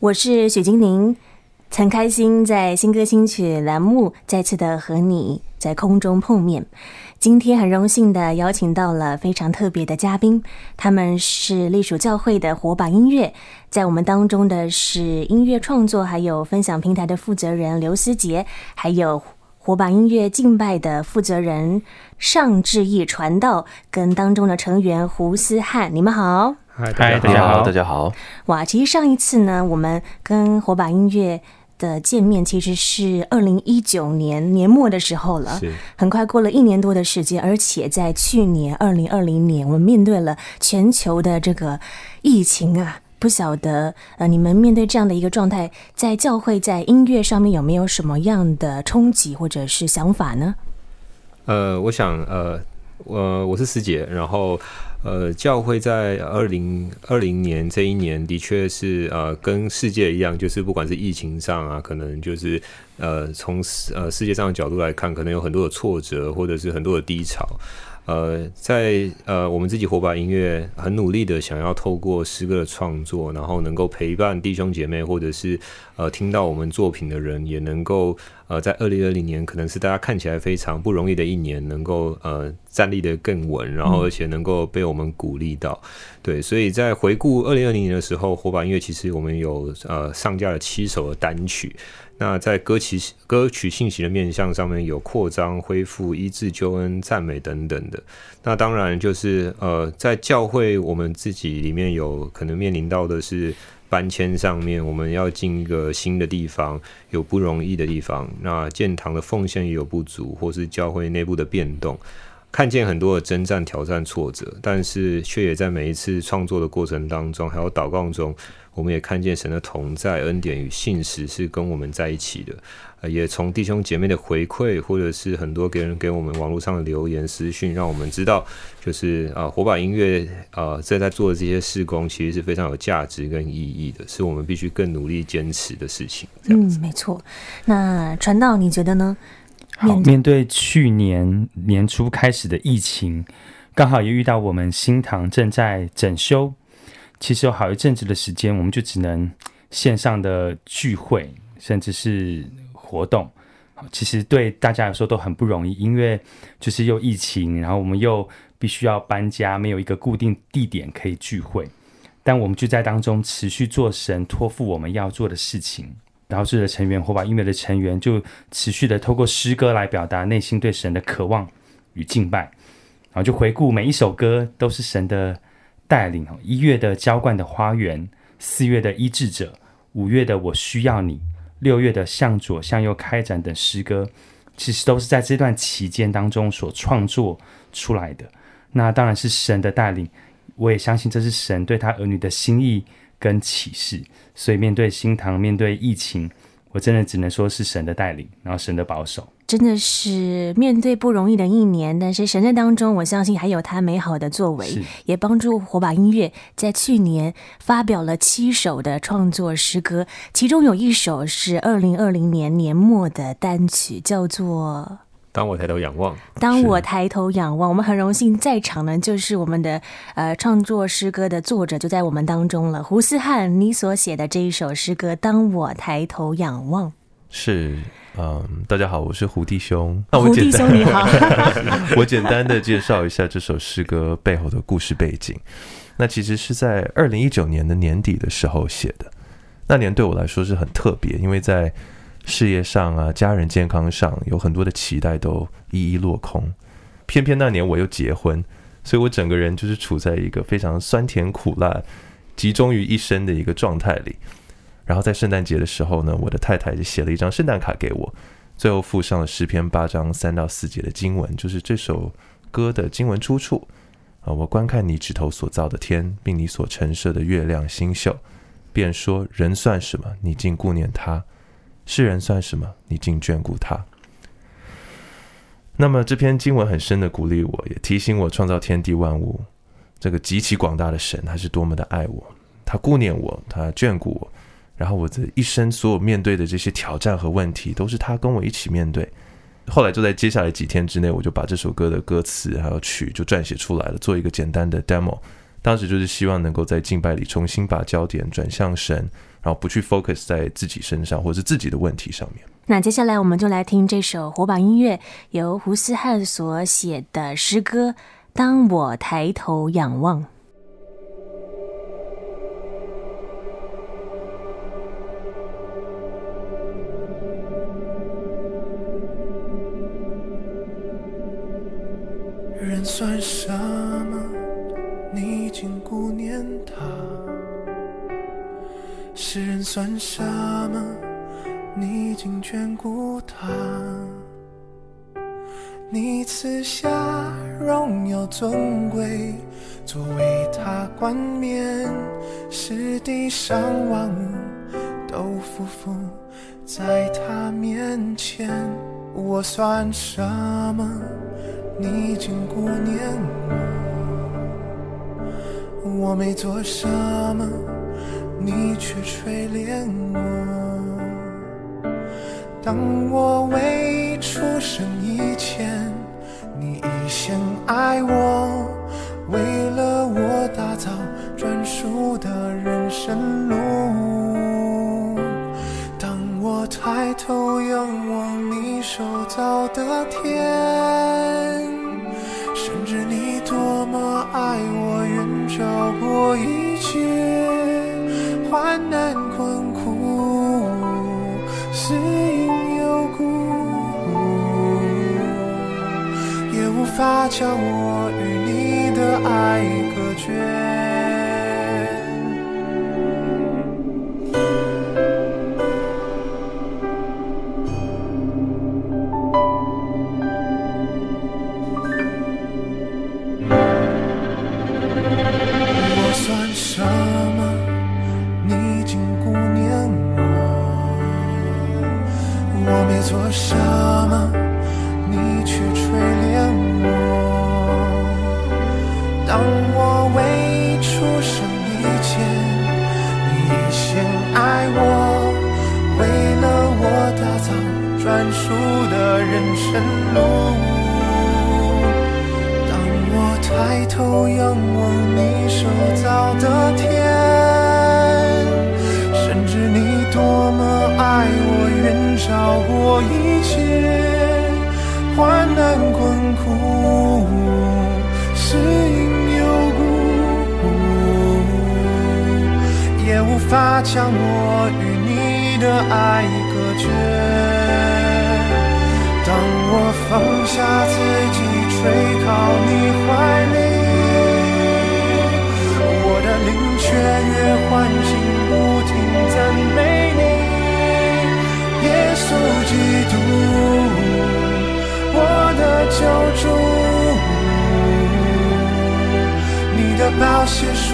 我是许金宁，很开心在新歌新曲栏目再次的和你在空中碰面。今天很荣幸的邀请到了非常特别的嘉宾，他们是隶属教会的火把音乐，在我们当中的是音乐创作还有分享平台的负责人刘思杰，还有火把音乐敬拜的负责人尚志毅传道，跟当中的成员胡思翰，你们好。嗨，大家好，大家好。哇，其实上一次呢，我们跟火把音乐的见面其实是二零一九年年末的时候了，是很快过了一年多的时间，而且在去年二零二零年，我们面对了全球的这个疫情啊，不晓得呃，你们面对这样的一个状态，在教会在音乐上面有没有什么样的冲击或者是想法呢？呃，我想呃，我我是师姐，然后。呃，教会在二零二零年这一年的确是呃，跟世界一样，就是不管是疫情上啊，可能就是呃，从呃世界上的角度来看，可能有很多的挫折，或者是很多的低潮。呃，在呃，我们自己火把音乐很努力的想要透过诗歌的创作，然后能够陪伴弟兄姐妹，或者是呃听到我们作品的人，也能够呃在二零二零年可能是大家看起来非常不容易的一年，能够呃站立得更稳，然后而且能够被我们鼓励到。嗯、对，所以在回顾二零二零年的时候，火把音乐其实我们有呃上架了七首的单曲。那在歌曲歌曲信息的面向上面有扩张、恢复、医治、救恩、赞美等等的。那当然就是呃，在教会我们自己里面有可能面临到的是搬迁上面，我们要进一个新的地方，有不容易的地方。那建堂的奉献也有不足，或是教会内部的变动，看见很多的征战、挑战、挫折，但是却也在每一次创作的过程当中，还有祷告中。我们也看见神的同在、恩典与信实是跟我们在一起的，呃，也从弟兄姐妹的回馈，或者是很多别人给我们网络上的留言私讯，让我们知道，就是啊，火把音乐啊，正在做的这些事工，其实是非常有价值跟意义的，是我们必须更努力坚持的事情。这样子。嗯，没错。那传道，你觉得呢？好，面对去年年初开始的疫情，刚好也遇到我们新堂正在整修。其实有好一阵子的时间，我们就只能线上的聚会，甚至是活动。其实对大家来说都很不容易，因为就是又疫情，然后我们又必须要搬家，没有一个固定地点可以聚会。但我们就在当中持续做神托付我们要做的事情。然后这的成员火把音乐的成员就持续的透过诗歌来表达内心对神的渴望与敬拜。然后就回顾每一首歌都是神的。带领一月的浇灌的花园，四月的医治者，五月的我需要你，六月的向左向右开展等诗歌，其实都是在这段期间当中所创作出来的。那当然是神的带领，我也相信这是神对他儿女的心意跟启示。所以面对新堂，面对疫情，我真的只能说是神的带领，然后神的保守。真的是面对不容易的一年，但是神在当中，我相信还有他美好的作为，也帮助火把音乐在去年发表了七首的创作诗歌，其中有一首是二零二零年年末的单曲，叫做《当我抬头仰望》。当我抬头仰望，我们很荣幸在场呢，就是我们的呃创作诗歌的作者就在我们当中了。胡思翰，你所写的这一首诗歌《当我抬头仰望》是。嗯，大家好，我是胡弟兄。那我简单，你好，我简单的介绍一下这首诗歌背后的故事背景。那其实是在二零一九年的年底的时候写的。那年对我来说是很特别，因为在事业上啊、家人健康上有很多的期待都一一落空。偏偏那年我又结婚，所以我整个人就是处在一个非常酸甜苦辣集中于一身的一个状态里。然后在圣诞节的时候呢，我的太太就写了一张圣诞卡给我，最后附上了诗篇八章三到四节的经文，就是这首歌的经文出处。啊，我观看你指头所造的天，并你所陈设的月亮星宿，便说：人算什么？你竟顾念他；世人算什么？你竟眷顾他。那么这篇经文很深的鼓励我，也提醒我创造天地万物这个极其广大的神，他是多么的爱我，他顾念我，他眷顾我。然后我这一生所有面对的这些挑战和问题，都是他跟我一起面对。后来就在接下来几天之内，我就把这首歌的歌词还有曲就撰写出来了，做一个简单的 demo，当时就是希望能够在敬拜里重新把焦点转向神，然后不去 focus 在自己身上或是自己的问题上面。那接下来我们就来听这首火把音乐，由胡思汉所写的诗歌《当我抬头仰望》。人算什么？你已经顾念他。世人算什么？你已经眷顾他。你赐下荣耀尊贵，作为他冠冕，使地上万物都匍匐在他面前。我算什么？你已经顾念我，我没做什么，你却垂怜我。当我未出生以前，你已先爱我，为了我打造专属的人生路。当我抬头仰望你手造的天。甚至你多么爱我，远超过一切无法将我与你的爱隔绝。我算什么？你竟顾念我。我没做什么你却垂怜熟的人生路，当我抬头仰望你手造的天，深知你多么爱我，愿照我一切。患难困苦，是因有故，也无法将我与你的爱隔绝。当我放下自己，吹靠你怀里，我的灵雀跃，欢欣不停，赞美你，耶稣基督，我的救主，你的宝血赎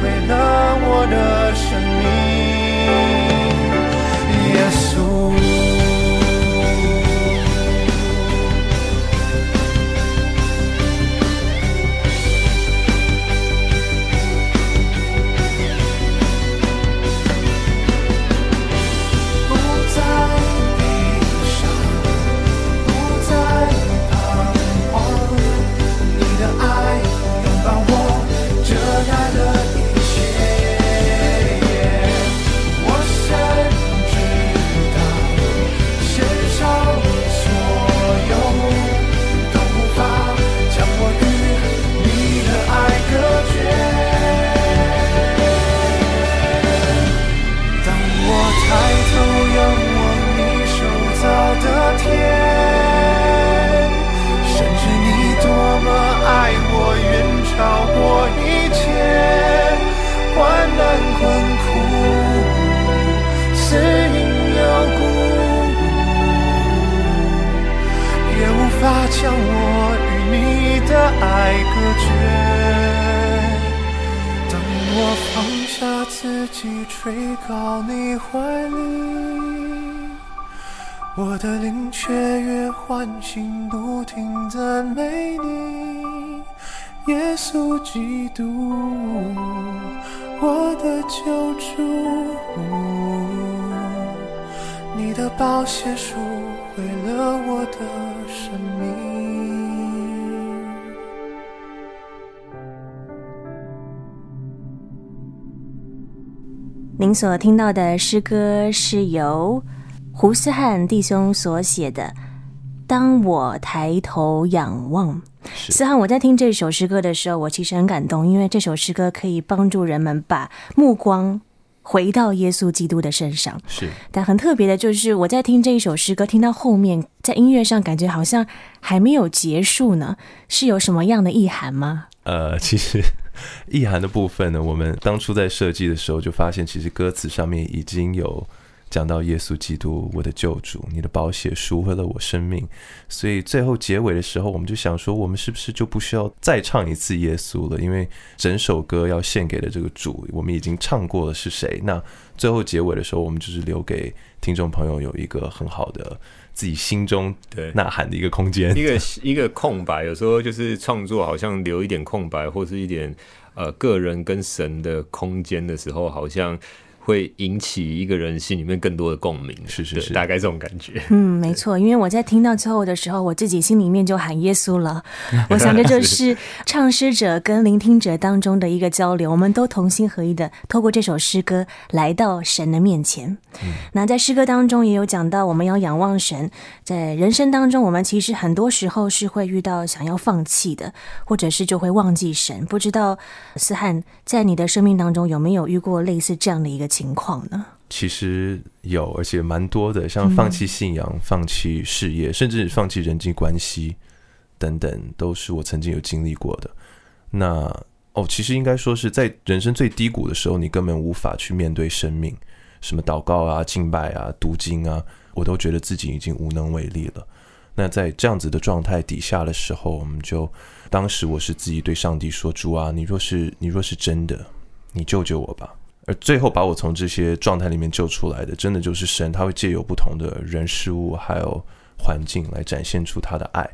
回了我的生命。将我与你的爱隔绝。当我放下自己，垂靠你怀里，我的灵雀跃欢欣，不停赞美你，耶稣基督，我的救助你的保险书毁了我的生命您所听到的诗歌是由胡思汉弟兄所写的当我抬头仰望》。思涵，我在听这首诗歌的时候，我其实很感动，因为这首诗歌可以帮助人们把目光回到耶稣基督的身上。是，但很特别的就是，我在听这一首诗歌，听到后面，在音乐上感觉好像还没有结束呢，是有什么样的意涵吗？呃，其实。意涵的部分呢，我们当初在设计的时候就发现，其实歌词上面已经有讲到耶稣基督，我的救主，你的宝血赎回了我生命。所以最后结尾的时候，我们就想说，我们是不是就不需要再唱一次耶稣了？因为整首歌要献给的这个主，我们已经唱过了是谁？那最后结尾的时候，我们就是留给听众朋友有一个很好的。自己心中对呐 喊的一个空间，一个一个空白，有时候就是创作好像留一点空白，或是一点呃个人跟神的空间的时候，好像。会引起一个人心里面更多的共鸣，是是是，大概这种感觉。嗯，没错，因为我在听到最后的时候，我自己心里面就喊耶稣了。我想这就是唱诗者跟聆听者当中的一个交流，我们都同心合一的透过这首诗歌来到神的面前。嗯，那在诗歌当中也有讲到，我们要仰望神。在人生当中，我们其实很多时候是会遇到想要放弃的，或者是就会忘记神。不知道思翰在你的生命当中有没有遇过类似这样的一个情况呢？其实有，而且蛮多的，像放弃信仰、放弃事业，甚至放弃人际关系等等，都是我曾经有经历过的。那哦，其实应该说是在人生最低谷的时候，你根本无法去面对生命，什么祷告啊、敬拜啊、读经啊，我都觉得自己已经无能为力了。那在这样子的状态底下的时候，我们就当时我是自己对上帝说：“主啊，你若是你若是真的，你救救我吧。”而最后把我从这些状态里面救出来的，真的就是神，他会借由不同的人事物还有环境来展现出他的爱。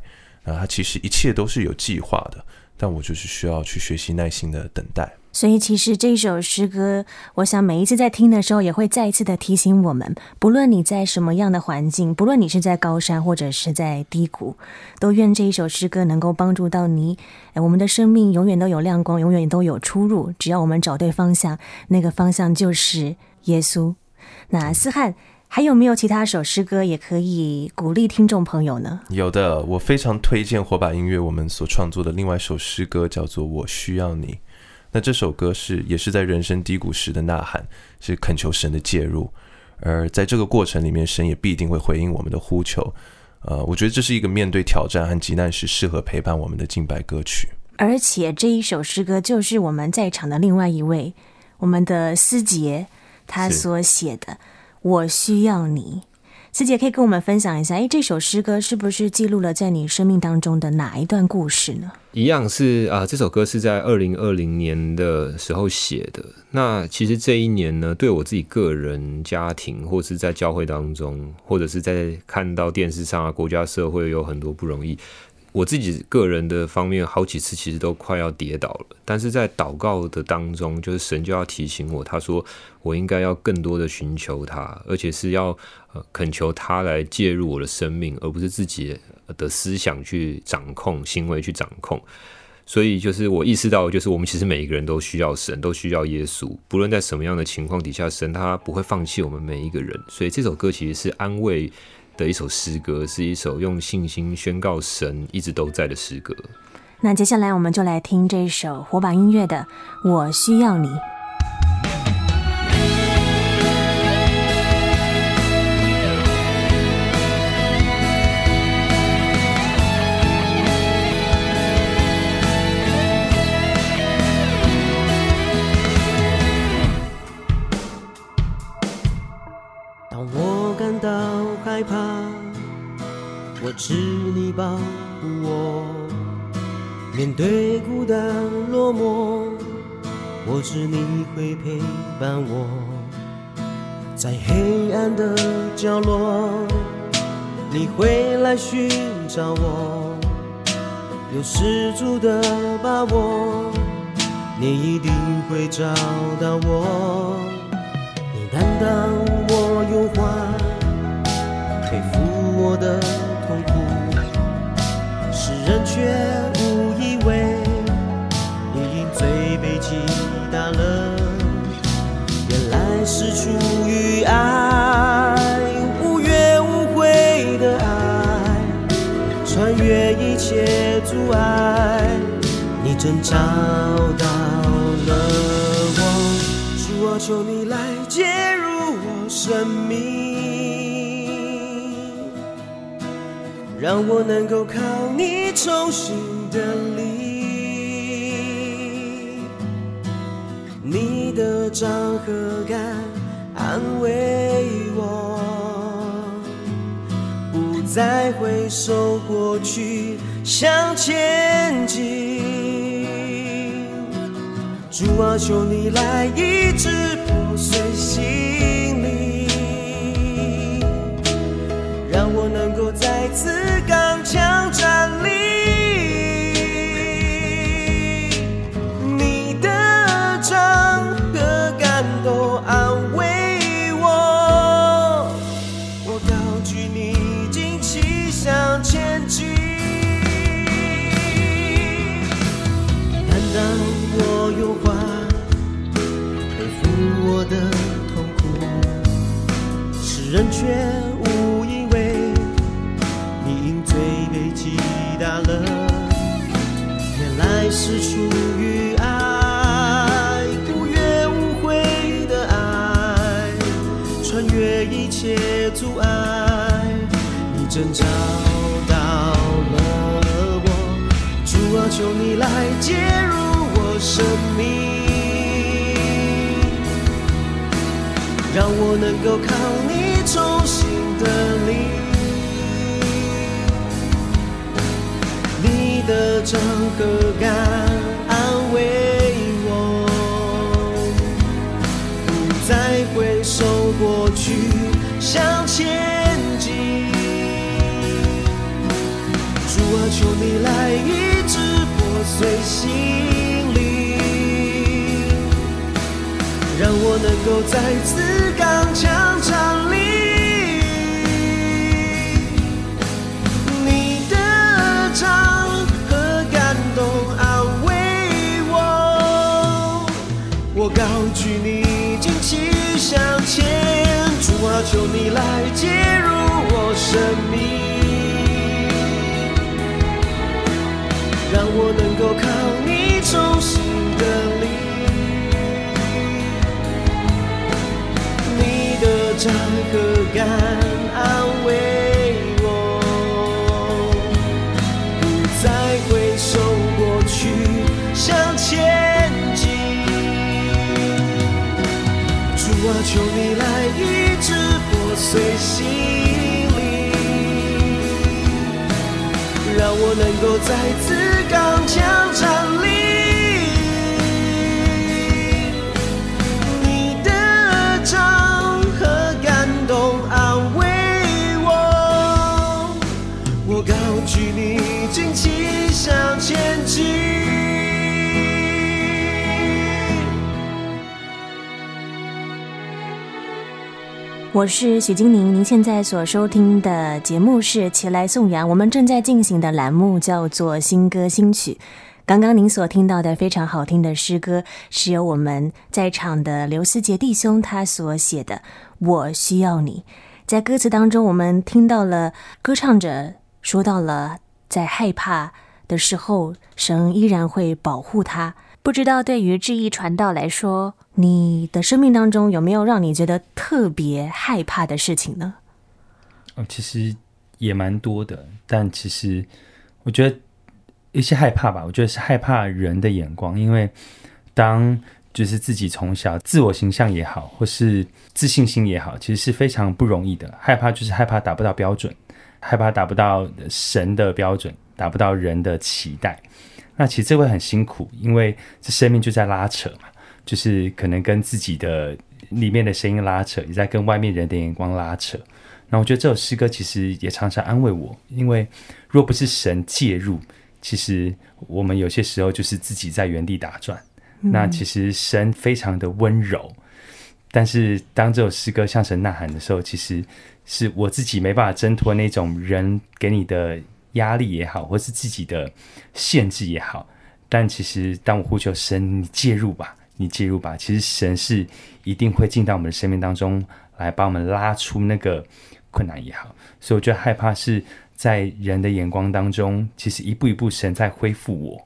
那，他其实一切都是有计划的，但我就是需要去学习耐心的等待。所以，其实这首诗歌，我想每一次在听的时候，也会再一次的提醒我们：不论你在什么样的环境，不论你是在高山或者是在低谷，都愿这一首诗歌能够帮助到你。哎，我们的生命永远都有亮光，永远都有出入。只要我们找对方向，那个方向就是耶稣。那思汉还有没有其他首诗歌也可以鼓励听众朋友呢？有的，我非常推荐火把音乐我们所创作的另外一首诗歌，叫做《我需要你》。那这首歌是也是在人生低谷时的呐喊，是恳求神的介入，而在这个过程里面，神也必定会回应我们的呼求。呃，我觉得这是一个面对挑战和急难时适合陪伴我们的敬拜歌曲。而且这一首诗歌就是我们在场的另外一位，我们的思杰他所写的《我需要你》。思姐可以跟我们分享一下，哎，这首诗歌是不是记录了在你生命当中的哪一段故事呢？一样是啊，这首歌是在二零二零年的时候写的。那其实这一年呢，对我自己个人、家庭，或是在教会当中，或者是在看到电视上啊，国家社会有很多不容易。我自己个人的方面，好几次其实都快要跌倒了，但是在祷告的当中，就是神就要提醒我，他说我应该要更多的寻求他，而且是要呃恳求他来介入我的生命，而不是自己的思想去掌控，行为去掌控。所以就是我意识到，就是我们其实每一个人都需要神，都需要耶稣，不论在什么样的情况底下，神他不会放弃我们每一个人。所以这首歌其实是安慰的一首诗歌，是一首用信心宣告神一直都在的诗歌。那接下来我们就来听这首火把音乐的《我需要你》。面对孤单落寞，我知你会陪伴我。在黑暗的角落，你会来寻找我。有十足的把握，你一定会找到我。你担当真找到了我。主啊，求你来介入我生命，让我能够靠你重新的力。你的掌和竿安慰我，不再回首过去，向前进。主啊，求你来医治破碎心。是出于爱，无怨无悔的爱，穿越一切阻碍，你真找到了我。主啊，求你来介入我生命，让我能够靠你。重新的力，你的掌和竿前进。主啊，求你来医治破碎心灵，让我能够再次刚强站随心里，让我能够再次刚强站。我是许金宁，您现在所收听的节目是《齐来颂扬》，我们正在进行的栏目叫做《新歌新曲》。刚刚您所听到的非常好听的诗歌，是由我们在场的刘思杰弟兄他所写的《我需要你》。在歌词当中，我们听到了歌唱者说到了，在害怕的时候，神依然会保护他。不知道对于志毅传道来说，你的生命当中有没有让你觉得特别害怕的事情呢？哦，其实也蛮多的，但其实我觉得一些害怕吧，我觉得是害怕人的眼光，因为当就是自己从小自我形象也好，或是自信心也好，其实是非常不容易的。害怕就是害怕达不到标准，害怕达不到神的标准，达不到人的期待。那其实这会很辛苦，因为这生命就在拉扯嘛。就是可能跟自己的里面的声音拉扯，也在跟外面人的眼光拉扯。那我觉得这首诗歌其实也常常安慰我，因为若不是神介入，其实我们有些时候就是自己在原地打转。嗯。那其实神非常的温柔，但是当这首诗歌向神呐喊的时候，其实是我自己没办法挣脱那种人给你的压力也好，或是自己的限制也好。但其实当我呼求神，你介入吧。你介入吧。其实神是一定会进到我们的生命当中来，把我们拉出那个困难也好。所以我觉得害怕是在人的眼光当中，其实一步一步神在恢复我。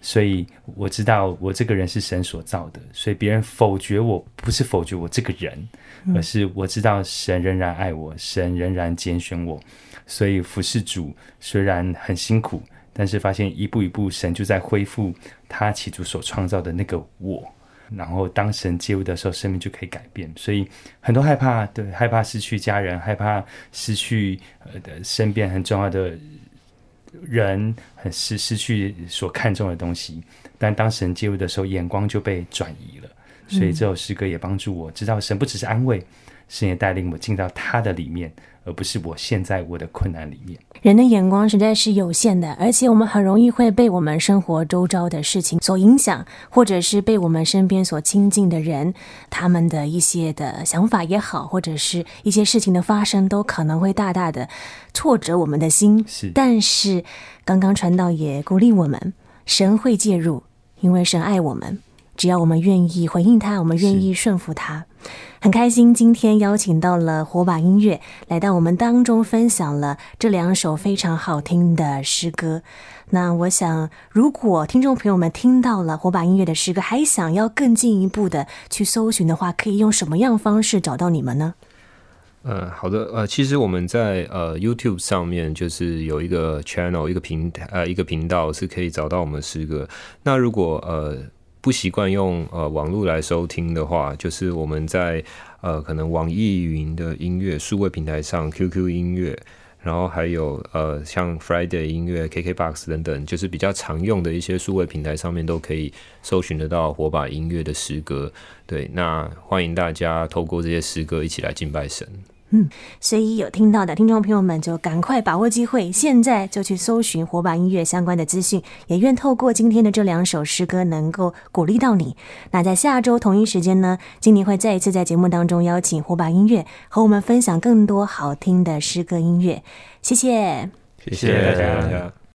所以我知道我这个人是神所造的，所以别人否决我不是否决我这个人，而是我知道神仍然爱我，神仍然拣选我。所以服侍主虽然很辛苦，但是发现一步一步神就在恢复他起初所创造的那个我。然后当神介入的时候，生命就可以改变。所以很多害怕，对，害怕失去家人，害怕失去呃的身边很重要的。人很失失去所看重的东西，但当神介入的时候，眼光就被转移了。所以这首诗歌也帮助我知道，神不只是安慰，神也带领我进到他的里面。而不是我现在我的困难里面，人的眼光实在是有限的，而且我们很容易会被我们生活周遭的事情所影响，或者是被我们身边所亲近的人他们的一些的想法也好，或者是一些事情的发生，都可能会大大的挫折我们的心。是，但是刚刚传道也鼓励我们，神会介入，因为神爱我们。只要我们愿意回应他，我们愿意顺服他，很开心。今天邀请到了火把音乐来到我们当中，分享了这两首非常好听的诗歌。那我想，如果听众朋友们听到了火把音乐的诗歌，还想要更进一步的去搜寻的话，可以用什么样方式找到你们呢？嗯，好的。呃，其实我们在呃 YouTube 上面就是有一个 channel，一个平台，呃，一个频道是可以找到我们的诗歌。那如果呃。不习惯用呃网络来收听的话，就是我们在呃可能网易云的音乐数位平台上，QQ 音乐，然后还有呃像 Friday 音乐、KKBox 等等，就是比较常用的一些数位平台上面都可以搜寻得到火把音乐的诗歌。对，那欢迎大家透过这些诗歌一起来敬拜神。嗯，所以有听到的听众朋友们就赶快把握机会，现在就去搜寻火把音乐相关的资讯。也愿透过今天的这两首诗歌，能够鼓励到你。那在下周同一时间呢，今年会再一次在节目当中邀请火把音乐和我们分享更多好听的诗歌音乐。谢谢，谢谢大家。